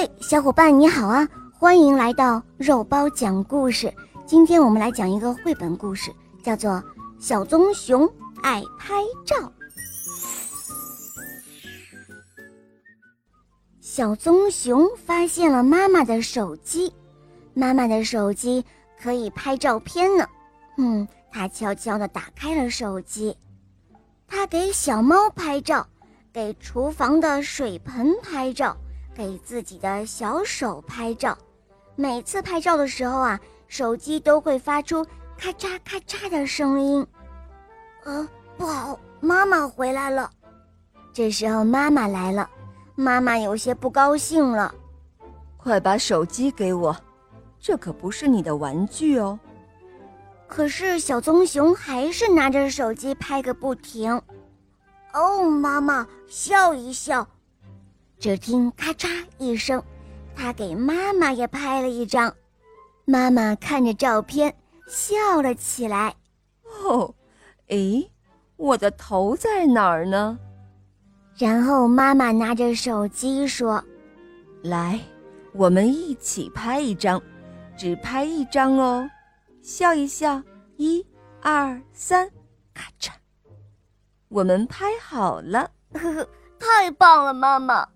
嘿，小伙伴你好啊！欢迎来到肉包讲故事。今天我们来讲一个绘本故事，叫做《小棕熊爱拍照》。小棕熊发现了妈妈的手机，妈妈的手机可以拍照片呢。嗯，他悄悄地打开了手机，它给小猫拍照，给厨房的水盆拍照。给自己的小手拍照，每次拍照的时候啊，手机都会发出咔嚓咔嚓的声音。呃，不好，妈妈回来了。这时候妈妈来了，妈妈有些不高兴了。快把手机给我，这可不是你的玩具哦。可是小棕熊还是拿着手机拍个不停。哦，妈妈，笑一笑。只听咔嚓一声，他给妈妈也拍了一张。妈妈看着照片笑了起来。哦，诶，我的头在哪儿呢？然后妈妈拿着手机说：“来，我们一起拍一张，只拍一张哦，笑一笑，一、二、三，咔嚓，我们拍好了。”呵呵，太棒了，妈妈。